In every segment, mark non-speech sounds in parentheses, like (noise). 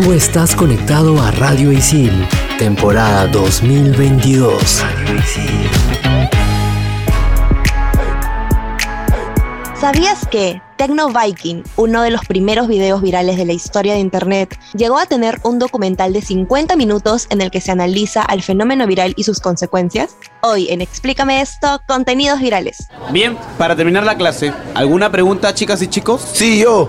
Tú estás conectado a Radio Isil, temporada 2022. Radio Isil. ¿Sabías que Tecno Viking, uno de los primeros videos virales de la historia de Internet, llegó a tener un documental de 50 minutos en el que se analiza al fenómeno viral y sus consecuencias? Hoy en Explícame esto, contenidos virales. Bien, para terminar la clase, ¿alguna pregunta chicas y chicos? Sí, yo.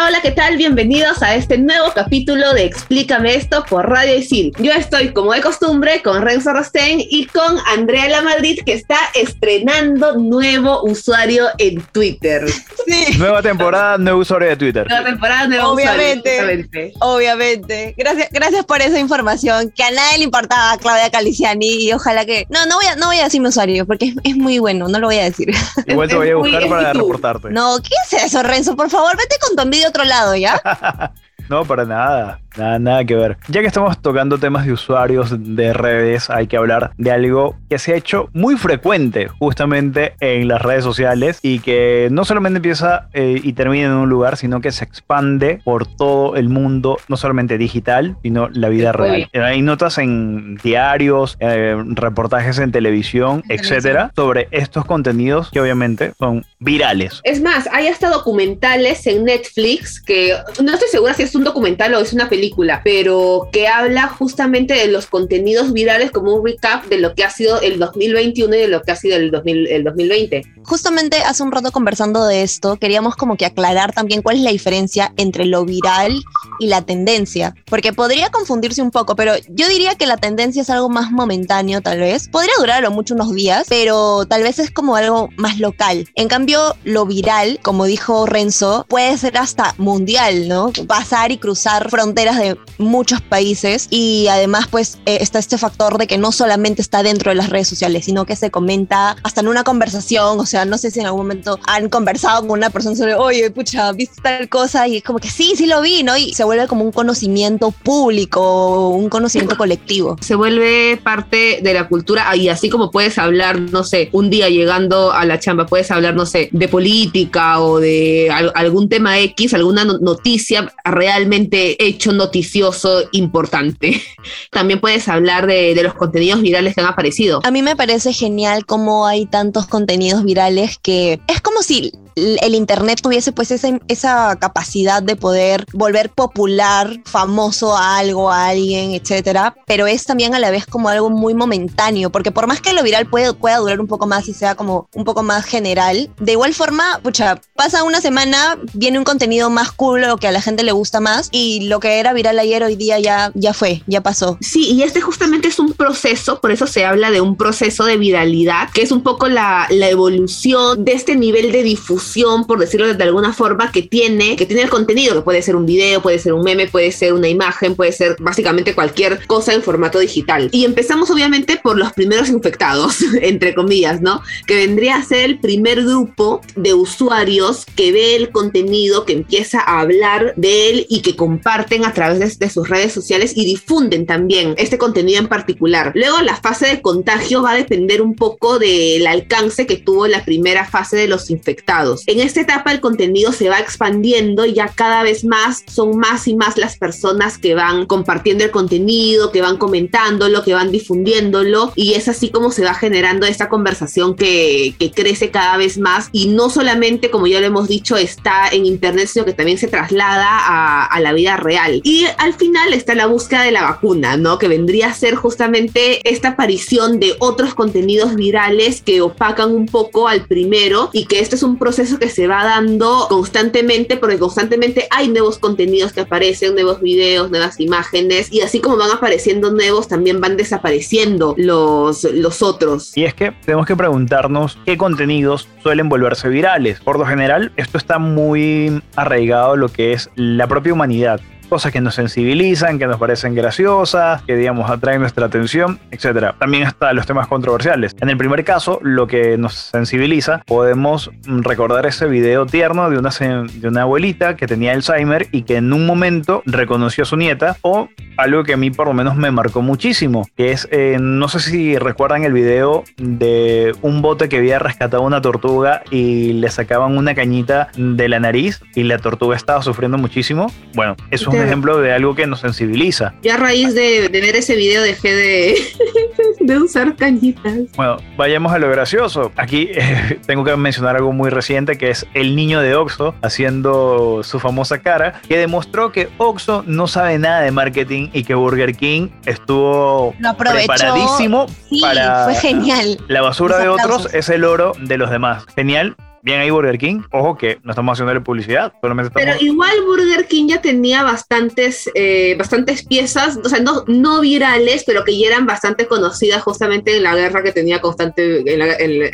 Hola, hola, ¿qué tal? Bienvenidos a este nuevo capítulo de Explícame esto por Radio Isil. Yo estoy, como de costumbre, con Renzo Rosten y con Andrea La Madrid, que está estrenando nuevo usuario en Twitter. Sí. Nueva temporada, nuevo usuario de Twitter. Nueva temporada, nuevo Obviamente, usuario. obviamente. Gracias, gracias por esa información que a nadie le importaba, Claudia Caliciani, y ojalá que... No, no voy a, no voy a decir mi usuario, porque es, es muy bueno, no lo voy a decir. Igual te voy a buscar para reportarte. No, ¿qué es eso, Renzo? Por favor, vete con tu envidia a otro lado, ¿ya? (laughs) No, para nada. Nada, nada que ver. Ya que estamos tocando temas de usuarios de redes, hay que hablar de algo que se ha hecho muy frecuente justamente en las redes sociales y que no solamente empieza eh, y termina en un lugar, sino que se expande por todo el mundo, no solamente digital, sino la vida real. Eh, Hay notas en diarios, eh, reportajes en televisión, etcétera, sobre estos contenidos que obviamente son virales. Es más, hay hasta documentales en Netflix que no estoy segura si es un documental o es una película, pero que habla justamente de los contenidos virales como un recap de lo que ha sido el 2021 y de lo que ha sido el, 2000 el 2020. Justamente hace un rato conversando de esto, queríamos como que aclarar también cuál es la diferencia entre lo viral y la tendencia, porque podría confundirse un poco, pero yo diría que la tendencia es algo más momentáneo tal vez, podría durar a lo mucho unos días, pero tal vez es como algo más local. En cambio, lo viral, como dijo Renzo, puede ser hasta mundial, ¿no? Pasar y cruzar fronteras de muchos países y además pues eh, está este factor de que no solamente está dentro de las redes sociales, sino que se comenta hasta en una conversación, o sea, no sé si en algún momento han conversado con una persona sobre, oye, pucha, ¿viste tal cosa? Y es como que sí, sí lo vi, ¿no? Y se vuelve como un conocimiento público, un conocimiento colectivo. Se vuelve parte de la cultura y así como puedes hablar, no sé, un día llegando a la chamba, puedes hablar, no sé, de política o de al- algún tema X, alguna no- noticia realmente hecho noticioso importante. (laughs) También puedes hablar de, los contenidos virales que han aparecido. A mí me parece genial cómo hay tantos contenidos virales que es como si el internet tuviese pues esa, esa capacidad de poder volver popular, famoso a algo, a alguien, etcétera, pero es también a la vez como algo muy momentáneo, porque por más que lo viral puede, pueda durar un poco más y sea como un poco más general, de igual forma, pucha, pasa una semana, viene un contenido más cool o que a la gente le gusta más y lo que era viral ayer hoy día ya, ya fue, ya pasó. Sí, y este justamente es un proceso, por eso se habla de un proceso de viralidad, que es un poco la, la evolución de este nivel de difusión, por decirlo de alguna forma, que tiene, que tiene el contenido, que puede ser un video, puede ser un meme, puede ser una imagen, puede ser básicamente cualquier cosa en formato digital. Y empezamos obviamente por los primeros infectados, (laughs) entre comillas, ¿no? Que vendría a ser el primer grupo de usuarios que ve el contenido, que empieza a hablar de él y que comparten a través de, de sus redes sociales y difunden también este contenido en particular. Luego la fase de contagio va a depender un poco del alcance que tuvo la primera fase de los infectados. En esta etapa el contenido se va expandiendo y ya cada vez más son más y más las personas que van compartiendo el contenido, que van comentándolo, que van difundiéndolo y es así como se va generando esta conversación que, que crece cada vez más y no solamente, como ya lo hemos dicho, está en internet, sino que también se traslada a, a la vida real. Y al final está la búsqueda de la vacuna, ¿no? Que vendría a ser justamente esta aparición de otros contenidos virales que opacan un poco al primero y que este es un proceso proceso que se va dando constantemente, porque constantemente hay nuevos contenidos que aparecen, nuevos videos, nuevas imágenes, y así como van apareciendo nuevos, también van desapareciendo los, los otros. Y es que tenemos que preguntarnos qué contenidos suelen volverse virales. Por lo general, esto está muy arraigado lo que es la propia humanidad cosas que nos sensibilizan, que nos parecen graciosas, que digamos atraen nuestra atención, etc. También hasta los temas controversiales. En el primer caso, lo que nos sensibiliza, podemos recordar ese video tierno de una, de una abuelita que tenía Alzheimer y que en un momento reconoció a su nieta, o algo que a mí por lo menos me marcó muchísimo, que es, eh, no sé si recuerdan el video de un bote que había rescatado una tortuga y le sacaban una cañita de la nariz y la tortuga estaba sufriendo muchísimo. Bueno, eso es ejemplo de algo que nos sensibiliza. Ya a raíz de, ver ese video dejé de, (laughs) de, usar cañitas. Bueno, vayamos a lo gracioso. Aquí eh, tengo que mencionar algo muy reciente que es el niño de Oxo haciendo su famosa cara, que demostró que Oxo no sabe nada de marketing y que Burger King estuvo preparadísimo para fue genial. La basura de otros es el oro de los demás. Genial bien ahí Burger King. Ojo que no estamos haciendo publicidad, solamente Pero igual Burger King ya tenía bastantes, eh, bastantes piezas, o sea, no, no virales, pero que ya eran bastante conocidas justamente en la guerra que tenía constante, en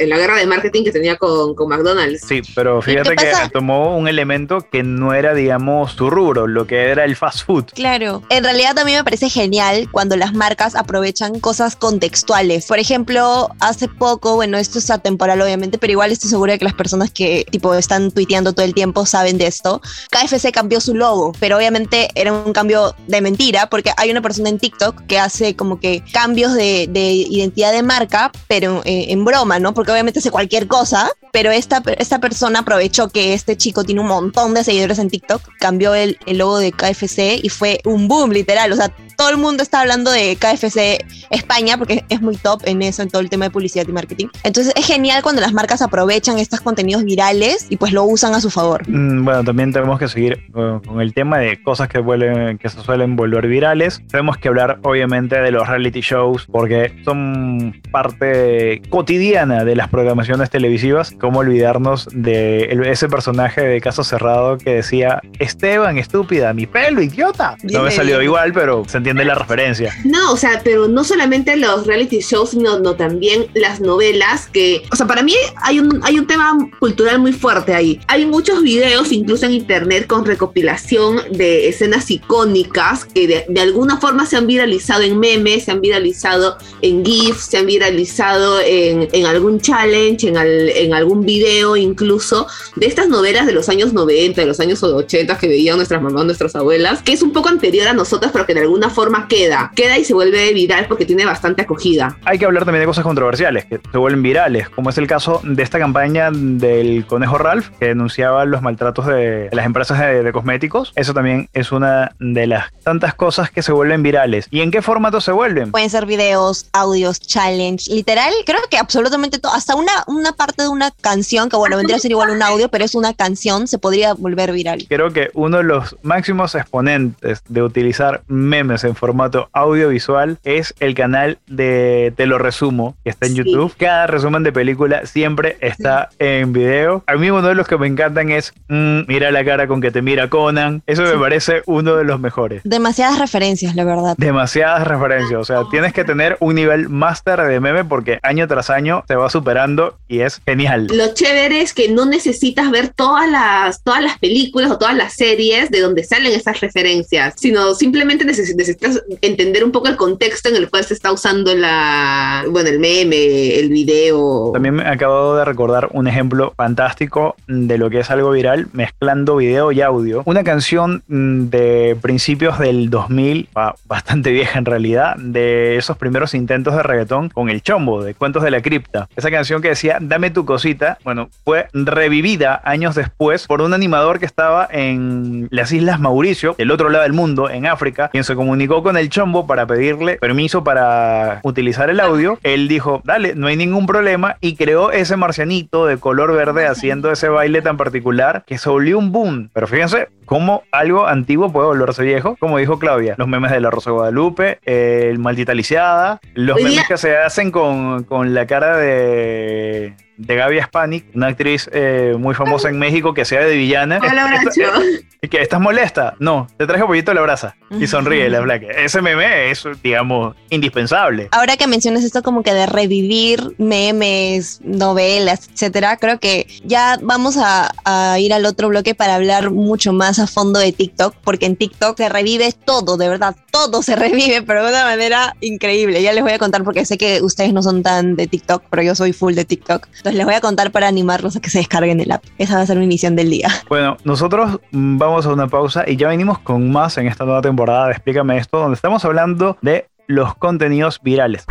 la, guerra de marketing que tenía con, con McDonald's. Sí, pero fíjate que tomó un elemento que no era, digamos, su rubro, lo que era el fast food. Claro. En realidad también me parece genial cuando las marcas aprovechan cosas contextuales. Por ejemplo, hace poco, bueno, esto es atemporal obviamente, pero igual estoy segura de que las personas que tipo están tuiteando todo el tiempo saben de esto. KFC cambió su logo, pero obviamente era un cambio de mentira porque hay una persona en TikTok que hace como que cambios de, identidad de marca, pero eh, en broma, ¿no? Porque obviamente hace cualquier cosa, pero esta, esta persona aprovechó que este chico tiene un montón de seguidores en TikTok, cambió el, el logo de KFC y fue un boom literal, o sea, todo el mundo está hablando de KFC España porque es muy top en eso, en todo el tema de publicidad y marketing. Entonces es genial cuando las marcas aprovechan estos contenidos virales y pues lo usan a su favor. Mm, bueno, también tenemos que seguir con el tema de cosas que, vuelven, que se suelen volver virales. Tenemos que hablar obviamente de los reality shows porque son parte cotidiana de las programaciones televisivas. ¿Cómo olvidarnos de ese personaje de Caso Cerrado que decía, Esteban, estúpida, mi pelo, idiota? No me salió igual, pero se entiende la referencia. No, o sea, pero no solamente los reality shows, sino no, también las novelas que, o sea, para mí hay un, hay un tema cultural muy fuerte ahí. Hay muchos videos, incluso en internet, con recopilación de escenas icónicas que de, alguna forma se han viralizado en memes, se han viralizado en GIFs, se han viralizado en, en algún challenge, en, en algún video incluso, de estas novelas de los años 90, de los años 80 que veían nuestras mamás, nuestras abuelas, que es un poco anterior a nosotras, pero que de alguna forma queda, queda y se vuelve viral porque tiene bastante acogida. Hay que hablar también de cosas controversiales que se vuelven virales, como es el caso de esta campaña del conejo Ralph que denunciaba los maltratos de las empresas de, cosméticos. Eso también es una de las tantas cosas que se vuelven virales. ¿Y en qué formato se vuelven? Pueden ser videos, audios, challenge, literal, creo que absolutamente todo, hasta una, una parte de una canción, que bueno, vendría a ser igual un audio, pero es una canción, se podría volver viral. Creo que uno de los máximos exponentes de utilizar memes en formato audiovisual es el canal de Te lo resumo, que está en YouTube. Cada resumen de película siempre está en video. A mí uno de los que me encantan es mm, Mira la cara con que te mira Conan. Eso me parece uno de los mejores. Demasiadas referencias, la verdad. Demasiadas referencias. O sea, tienes que tener un nivel máster de meme porque año tras año se va superando y es genial. Lo chévere es que no necesitas ver todas las, todas las películas o todas las series de donde salen esas referencias, sino simplemente necesitas necesitas entender un poco el contexto en el cual se está usando la, bueno, el meme, el video. También me acabo de recordar un ejemplo fantástico de lo que es algo viral, mezclando video y audio. Una canción mm, de principios del 2000, bastante (laughs) vieja en realidad, de esos primeros intentos de reggaetón con el chombo, de Cuentos de la Cripta. Esa canción que decía, dame tu cosita, bueno, fue revivida años después por un animador que estaba en las Islas Mauricio, del otro lado del mundo, en África, quien se comunicó con el chombo para pedirle permiso para utilizar el audio. Él dijo, dale, no hay ningún problema y creó ese marcianito de color verde haciendo ese baile tan particular que se volvió un boom. Pero fíjense cómo algo antiguo puede volverse viejo, como dijo Claudia, los memes de la Rosa Guadalupe, el maldita lisiada, los memes que se hacen con, con la cara de de Gaby Spanik, una actriz eh, muy famosa en México que sea de villana. Hola, (laughs) Esta-. (laughs) ¿Y que ¿Estás molesta? No, te traje pollito a la brasa. Y sonríe la Black. Ese meme es, digamos, indispensable. Ahora que mencionas esto como que de revivir memes, novelas, etcétera, creo que ya vamos a, a ir al otro bloque para hablar mucho más a fondo de TikTok, porque en TikTok se revive todo, de verdad, todo se (laughs) revive, pero de una manera increíble. Ya les voy a contar porque sé que ustedes no son tan de TikTok, pero yo soy full de TikTok. Entonces les voy a contar para animarlos a que se descarguen el app. Esa va a ser mi misión del día. (laughs) Bueno, nosotros mm, vamos a una pausa y ya venimos con más en esta nueva temporada de Explícame esto, donde estamos hablando de los contenidos virales.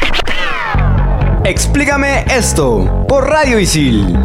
Explícame esto por Radio Isil.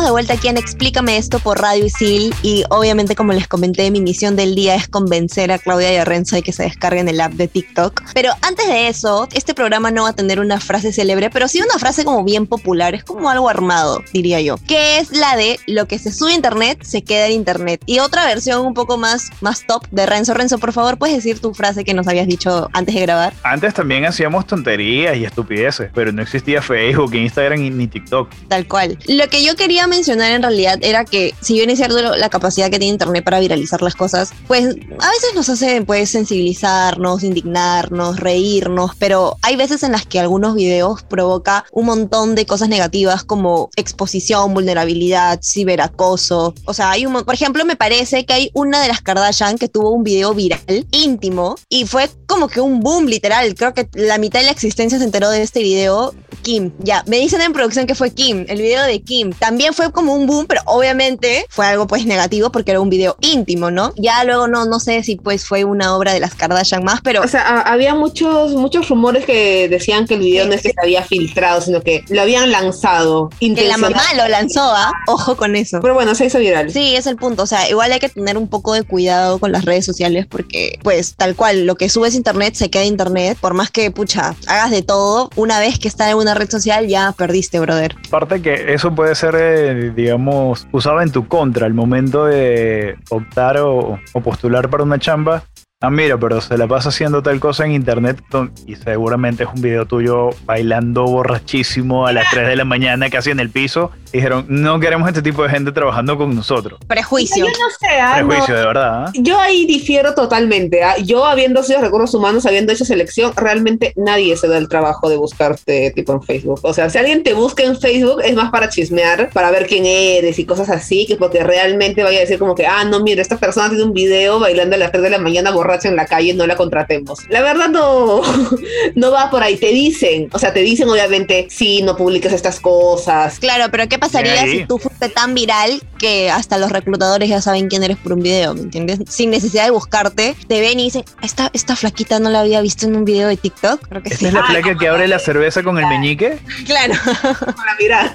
Estamos de vuelta aquí en Explícame esto por Radio Isil y obviamente como les comenté mi misión del día es convencer a Claudia y a Renzo de que se descarguen el app de TikTok. Pero antes de eso, este programa no va a tener una frase célebre, pero sí una frase como bien popular, es como algo armado, diría yo, que es la de lo que se sube a internet se queda en internet. Y otra versión un poco más, más top de Renzo. Renzo, por favor, puedes decir tu frase que nos habías dicho antes de grabar. Antes también hacíamos tonterías y estupideces, pero no existía Facebook, Instagram y- ni TikTok. Tal cual. Lo que yo quería mencionar en realidad era que, si bien es cierto la capacidad que tiene Internet para viralizar las cosas, pues a veces nos hace pues sensibilizarnos, indignarnos, reírnos, pero hay veces en las que algunos videos provoca un montón de cosas negativas como exposición, vulnerabilidad, ciberacoso. O sea, hay un, por ejemplo, me parece que hay una de las Kardashian que tuvo un video viral íntimo y fue como que un boom literal. Creo que la mitad de la existencia se enteró de este video Kim. Ya, me dicen en producción que fue Kim, el video de Kim. También fue como un boom, pero obviamente fue algo pues negativo porque era un video íntimo, ¿no? Ya luego no, no sé si pues fue una obra de las Kardashian más, pero O sea, a- había muchos, muchos rumores que decían que el video no es que se había filtrado, sino que lo habían lanzado. que la mamá lo lanzó, ¿ah? Ojo con eso. Pero bueno, se hizo viral. Sí, es el punto. O sea, igual hay que tener un poco de cuidado con las redes sociales porque, pues, tal cual, lo que subes a internet se queda en internet. Por más que, pucha, hagas de todo, una vez que está en una red social ya perdiste, brother. Aparte que eso puede ser, eh, digamos, usado en tu contra al momento de optar o postular para una chamba. Ah, mira, pero se la pasa haciendo tal cosa en internet y seguramente es un video tuyo bailando borrachísimo a las 3 de la mañana casi en el piso. Y dijeron, no queremos este tipo de gente trabajando con nosotros. Prejuicio. Yo no sé, ah, no. Prejuicio, de verdad. ¿ah? Yo ahí difiero totalmente. ah. Yo, habiendo sido recursos humanos, habiendo hecho selección, realmente nadie se da el trabajo de buscarte tipo en Facebook. O sea, si alguien te busca en Facebook, es más para chismear, para ver quién eres y cosas así, que porque realmente vaya a decir como que, ah, no, mira, esta persona tiene un video bailando a las 3 de la mañana borracha en la calle, no la contratemos. La verdad no, (laughs) no va por ahí. Te dicen, o sea, te dicen obviamente, sí, no publiques estas cosas. Claro, pero ¿qué pasaría si tú fuiste tan viral que hasta los reclutadores ya saben quién eres por un video, ¿me entiendes? Sin necesidad de buscarte, te ven y dicen, esta, esta flaquita no la había visto en un video de TikTok. Creo que Esta sí. es la placa que abre la cerveza con el meñique. Claro. (laughs) Con la mirada.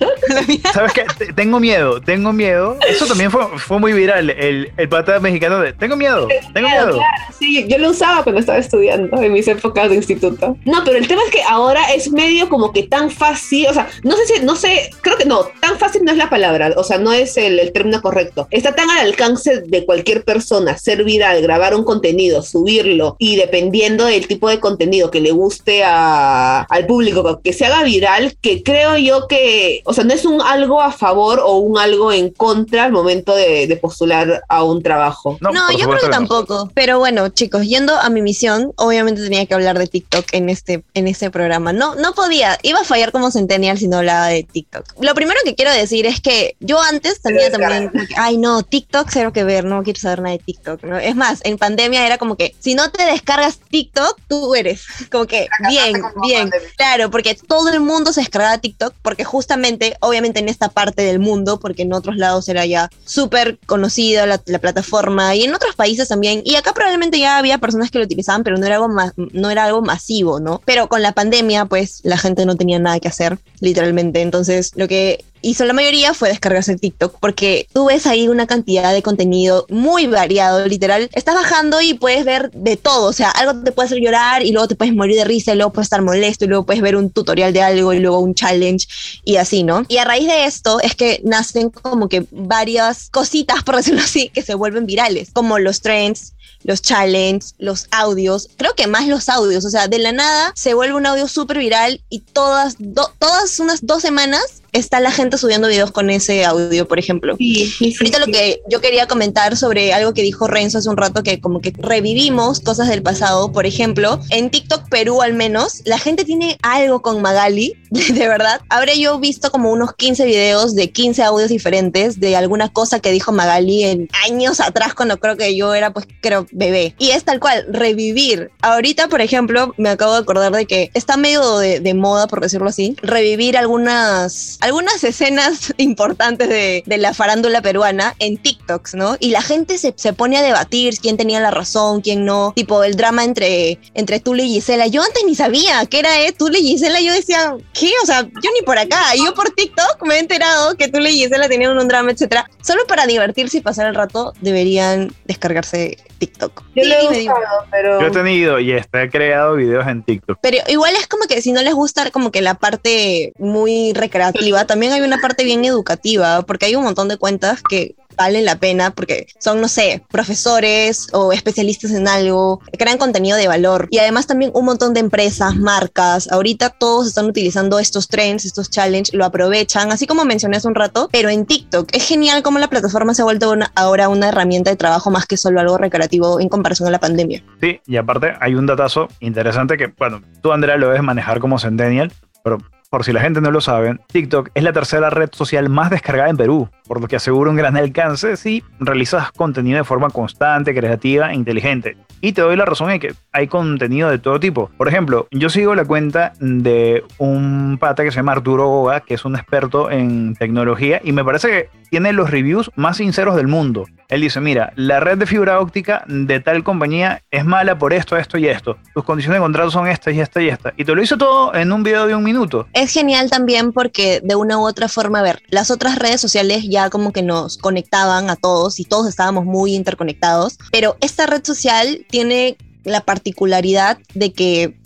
¿Sabes qué? Te- Tengo miedo, tengo miedo. Eso también fue, fue muy viral. El, el pata mexicano de Tengo miedo, tengo Claro, miedo. claro, sí, yo lo usaba cuando estaba estudiando en mis épocas de instituto. No, pero el tema es que ahora es medio como que tan fácil, o sea, no sé si, no sé, creo que no, tan fácil no es la palabra, o sea, no es el, el término correcto. Está tan al alcance de cualquier persona ser viral, grabar un contenido, subirlo y dependiendo del tipo de contenido que le guste a- al público, que se haga viral, que creo yo que, o sea, no es un algo a favor o un algo en contra al momento de, de postular a un trabajo. No, yo creo que tampoco. Pero bueno, chicos, yendo a mi misión, obviamente tenía que hablar de TikTok en este, en este programa. No, no podía, iba a fallar como Centennial si no hablaba de TikTok. Lo primero que quiero decir es que yo antes tenía también, como que, ay no, TikTok cero que ver, no quiero saber nada de TikTok. ¿no? Es más, en pandemia era como que si no te descargas TikTok, tú eres como que bien, bien. Claro, porque todo el mundo se descargaba TikTok porque justamente, obviamente en esta parte del mundo, porque en otros lados era ya súper conocida la, la plataforma y en otros países también. Y acá probablemente ya había personas que lo utilizaban, pero no era algo ma- no era algo masivo, ¿no? Pero con la pandemia, pues la gente no tenía nada que hacer, literalmente. Entonces, lo que hizo la mayoría fue descargarse TikTok, porque tú ves ahí una cantidad de contenido muy variado, literal. Estás bajando y puedes ver de todo, o sea, algo te puede hacer llorar y luego te puedes morir de risa y luego puedes estar molesto y luego puedes ver un tutorial de algo y luego un challenge y así, ¿no? Y a raíz de esto es que nacen como que varias cositas, por decirlo así, que se vuelven virales, como los trends, los challenges, los audios, creo que más los audios, o sea, de la nada se vuelve un audio súper viral y todas, todas unas dos semanas está la gente subiendo videos con ese audio, por ejemplo. Sí, sí, Ahorita lo que yo quería comentar sobre algo que dijo Renzo hace un rato, que como que revivimos cosas del pasado, por ejemplo, en TikTok Perú al menos, la gente tiene algo con Magali, (laughs) de verdad. Habré yo visto como unos 15 videos de 15 audios diferentes de alguna cosa que dijo Magali en años atrás, cuando creo que yo era, pues, creo, bebé. Y es tal cual, revivir. Ahorita, por ejemplo, me acabo de acordar de que está medio de, de moda, por decirlo así, revivir algunas algunas escenas (laughs) importantes de, de, la farándula peruana en TikToks, ¿no? Y la gente se, se, pone a debatir quién tenía la razón, quién no. Tipo, el drama entre, entre Tule y Gisela. Yo antes ni sabía qué era eh, Tule y Gisela. Yo decía, ¿qué? O sea, yo ni por acá. Yo por TikTok me he enterado que Tule y Gisela tenían un drama, etcétera. Solo para divertirse y pasar el rato deberían descargarse TikTok. Yo he pero... Yo he tenido y he creado videos en TikTok. Pero igual es como que si no les gusta como que la parte muy recreativa, también hay una parte bien educativa, porque hay un montón de cuentas que valen la pena porque son, no sé, profesores o especialistas en algo, crean contenido de valor. Y además también un montón de empresas, marcas, ahorita todos están utilizando estos trends, estos challenges, lo aprovechan, así como mencioné hace un rato, pero en TikTok. Es genial cómo la plataforma se ha vuelto ahora una herramienta de trabajo más que solo algo recreativo en comparación a la pandemia. Sí, y aparte hay un datazo interesante que, bueno, tú Andrea lo debes manejar como Centennial, pero por si la gente no lo sabe, TikTok es la tercera red social más descargada en Perú, por lo que asegura un gran alcance si realizas contenido de forma constante, creativa e inteligente. Y te doy la razón en que hay contenido de todo tipo. Por ejemplo, yo sigo la cuenta de un pata que se llama Arturo Goga, que es un experto en tecnología, y me parece que tiene los reviews más sinceros del mundo. Él dice, mira, la red de fibra óptica de tal compañía es mala por esto, esto y esto. Tus condiciones de contrato son estas y esta y esta. Y te lo hizo todo en un video de un minuto. Es genial también porque de una u otra forma, a ver, las otras redes sociales ya como que nos conectaban a todos y todos estábamos muy interconectados, pero esta red social tiene la particularidad de que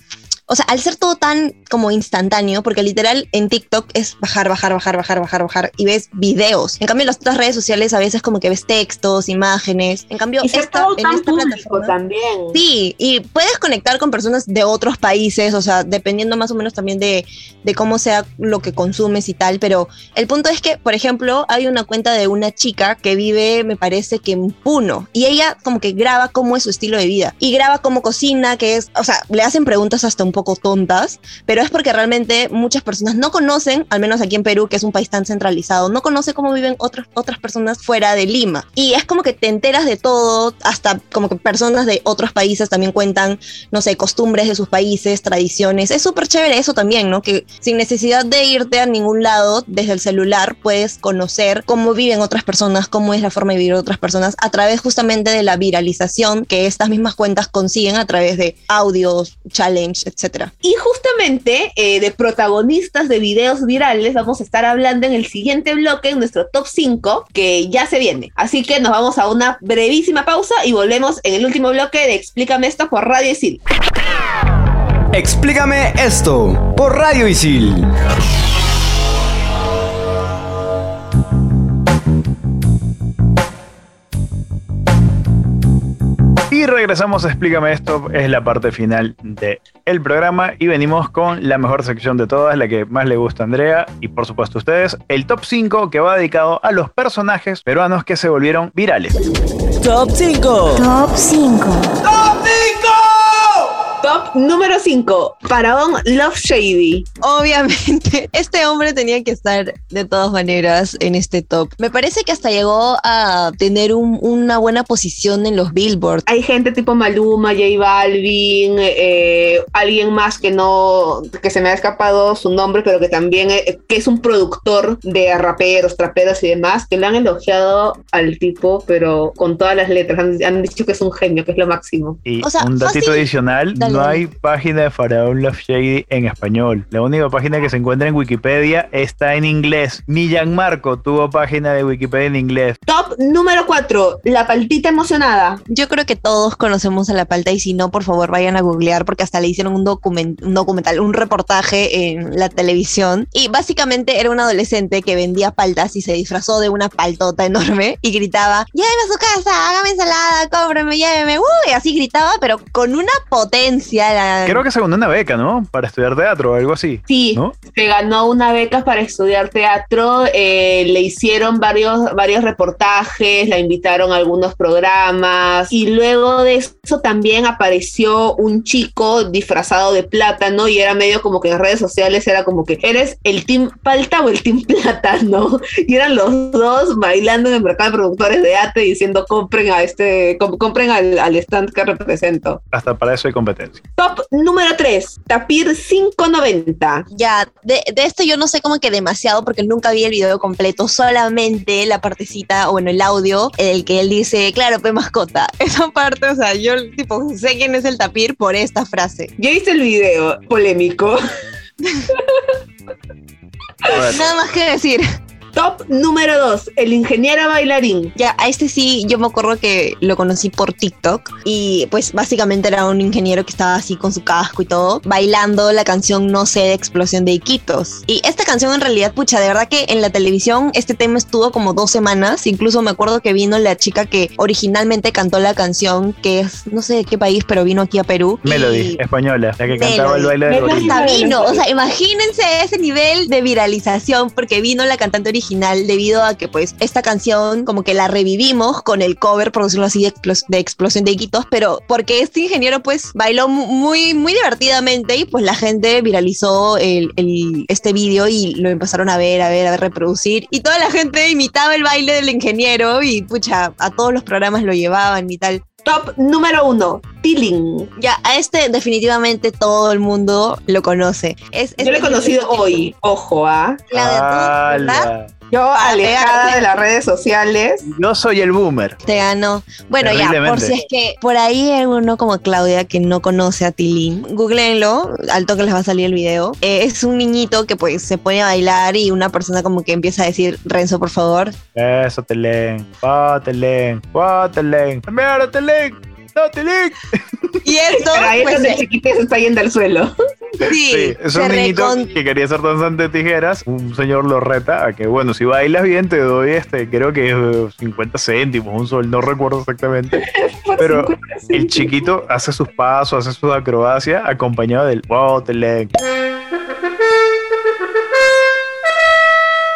o sea, al ser todo tan como instantáneo, porque literal en TikTok es bajar, bajar, bajar, bajar, bajar, bajar y ves videos. En cambio, en las otras redes sociales a veces como que ves textos, imágenes. En cambio, y esta, en esta plataforma también. Sí, y puedes conectar con personas de otros países, o sea, dependiendo más o menos también de, de cómo sea lo que consumes y tal. Pero el punto es que, por ejemplo, hay una cuenta de una chica que vive, me parece que en Puno, y ella como que graba cómo es su estilo de vida y graba cómo cocina, que es, o sea, le hacen preguntas hasta un poco tontas, pero es porque realmente muchas personas no conocen, al menos aquí en Perú, que es un país tan centralizado, no conoce cómo viven otras, otras personas fuera de Lima. Y es como que te enteras de todo, hasta como que personas de otros países también cuentan, no sé, costumbres de sus países, tradiciones. Es súper chévere eso también, ¿no? Que sin necesidad de irte a ningún lado, desde el celular, puedes conocer cómo viven otras personas, cómo es la forma de vivir otras personas, a través justamente de la viralización que estas mismas cuentas consiguen a través de audios, challenge, etc. Y justamente eh, de protagonistas de videos virales vamos a estar hablando en el siguiente bloque, en nuestro top 5, que ya se viene. Así que nos vamos a una brevísima pausa y volvemos en el último bloque de Explícame esto por Radio Isil. Explícame esto por Radio Isil. Y regresamos, explícame esto, es la parte final del el programa y venimos con la mejor sección de todas, la que más le gusta a Andrea y por supuesto a ustedes, el top 5 que va dedicado a los personajes peruanos que se volvieron virales. Top 5. Top 5. Top número 5, Paraón Love Shady. Obviamente, (laughs) este hombre tenía que estar de todas maneras en este top. Me parece que hasta llegó a tener una buena posición en los billboards. Hay gente tipo Maluma, J Balvin, eh, alguien más que no, que se me ha escapado su nombre, pero que también eh, que es un productor de raperos, traperos y demás, que le han elogiado al tipo, pero con todas las letras. Han, dicho que es un genio, que es lo máximo. Y un datito adicional dale, no dale. Hay página de Faraón Love Shady en español. La única página que se encuentra en Wikipedia está en inglés. Ni Gianmarco tuvo página de Wikipedia en inglés. Top número 4, La Paltita Emocionada. Yo creo que todos conocemos a la palta y si no, por favor vayan a googlear porque hasta le hicieron un, document- un documental, un reportaje en la televisión. Y básicamente era un adolescente que vendía paltas y se disfrazó de una paltota enorme y gritaba, lléveme a su casa, hágame ensalada, cómprame, lléveme. Uh, y así gritaba, pero con una potencia. La- Creo que se ganó una beca, ¿no? Para estudiar teatro o algo así. Sí, ¿No? se ganó una beca para estudiar teatro, eh, le hicieron varios, varios reportajes, la invitaron a algunos programas y luego de eso también apareció un chico disfrazado de plátano y era medio como que en redes sociales era como que eres el team palta o el team plátano (laughs) y eran los dos bailando en el mercado de productores de arte diciendo compren a este, com- compren al, al stand que represento. Hasta para eso hay competencia. Top número 3, Tapir 590. Ya, de, de esto yo no sé como que demasiado porque nunca vi el video completo, solamente la partecita, o bueno, el audio, en el que él dice, claro, pe mascota. (laughs) Esa parte, o sea, yo tipo sé quién es el tapir por esta frase. Ya hice el video polémico. (laughs) Nada más que decir. Top número 2, el ingeniero bailarín. Ya, a este sí, yo me acuerdo que lo conocí por TikTok y pues básicamente era un ingeniero que estaba así con su casco y todo, bailando la canción No sé de Explosión de Iquitos. Y esta canción en realidad, pucha, de verdad que en la televisión este tema estuvo como dos semanas, incluso me acuerdo que vino la chica que originalmente cantó la canción, que es, no sé de qué país, pero vino aquí a Perú. Melody, Y- española, la que cantaba el Melody. baile del Melody. hasta vino, o sea, imagínense ese nivel de viralización porque vino la cantante original debido a que pues esta canción como que la revivimos con el cover, por así, de, Explos- de Explosión de Iquitos, pero porque este ingeniero pues bailó mu- muy, muy divertidamente y pues la gente viralizó el, el- este vídeo y lo empezaron a ver, a ver, a ver, reproducir y toda la gente imitaba el baile del ingeniero y pucha, a todos los programas lo llevaban y tal. Top número 1, Tiling. Ya, a este definitivamente todo el mundo lo conoce. Es, Yo lo he conocido hoy, ojo, ¿ah? La de todos, ¿verdad? ¡Hala! Yo alejada pegarte. de las redes sociales. Yo soy el boomer. Te ganó. Bueno, ya, por si es que por ahí hay uno como Claudia que no conoce a Tilín, googleenlo, al toque les va a salir el video. Eh, es un niñito que pues se pone a bailar y una persona como que empieza a decir, Renzo, por favor. Eso, Telén. ¡Va, Telén! ¡Va, Telén! ¡Mira, Telén! ¡No, Telén! Y esto, Pero ahí es pues, donde el se- chiquito se está yendo al suelo. sí, Sí, es un niñito recon- que quería ser danzante de tijeras. Un señor lo reta a que, bueno, si bailas bien, te doy este, creo que es 50 céntimos, un sol, no recuerdo exactamente. (laughs) Pero el chiquito hace sus pasos, hace sus acrobacias, acompañado del wow, Telén.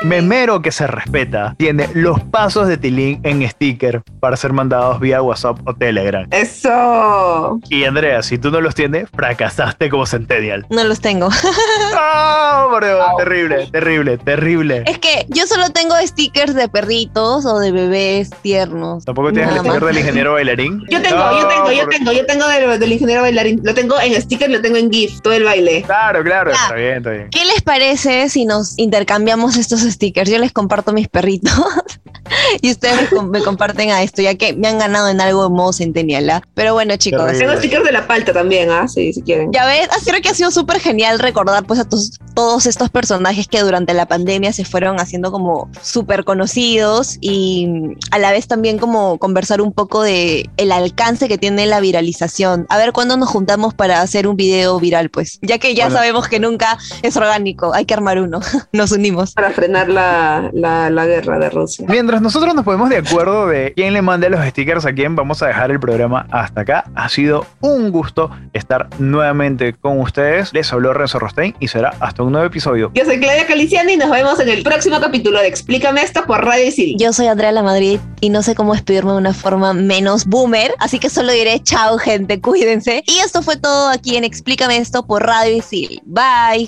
Memero que se respeta tiene los pasos de Tilín en sticker para ser mandados vía WhatsApp o Telegram. Eso. Y Andrea, si tú no los tienes, fracasaste como Centennial. No los tengo. (laughs) ¡Ah, por Dios! Terrible, terrible, terrible. es que yo solo tengo stickers de perritos o de bebés tiernos. ¿Tampoco tienes el sticker más. del ingeniero bailarín? Yo tengo, No, yo tengo, yo por- tengo, yo tengo del, del ingeniero bailarín. Lo tengo en sticker, lo tengo en GIF, todo el baile. Claro, claro, Ya. está bien, está bien. ¿Qué les parece si nos intercambiamos estos stickers? Yo les comparto mis perritos (laughs) y ustedes me, com- me comparten a esto, ya que me han ganado en algo de modo centennial. ¿ah? Pero bueno, chicos. Tengo stickers de la palta también, ¿ah? Sí, si quieren. Ya ves, ah, creo que ha sido súper genial recordar pues a tos- todos estos personajes que durante la pandemia se fueron haciendo como súper conocidos y mm, a la vez también como conversar un poco de el alcance que tiene la viralización. A ver cuándo nos juntamos para hacer un video viral, pues, ya que ya Bueno. sabemos que nunca es orgánico, hay que armar uno. (laughs) Nos unimos. Para frenar la, la, la guerra de Rusia. Mientras nosotros nos ponemos de acuerdo de quién le mande los stickers a quién, vamos a dejar el programa hasta acá. Ha sido un gusto estar nuevamente con ustedes. Les habló Renzo Rostein y será hasta un nuevo episodio. Yo soy Claudia Caliciani y nos vemos en el próximo capítulo de Explícame esto por Radio Isil. Yo soy Andrea La Madrid y no sé cómo despedirme de una forma menos boomer, así que solo diré chao gente, cuídense. Y esto fue todo aquí en Explícame esto por Radio Isil. Bye.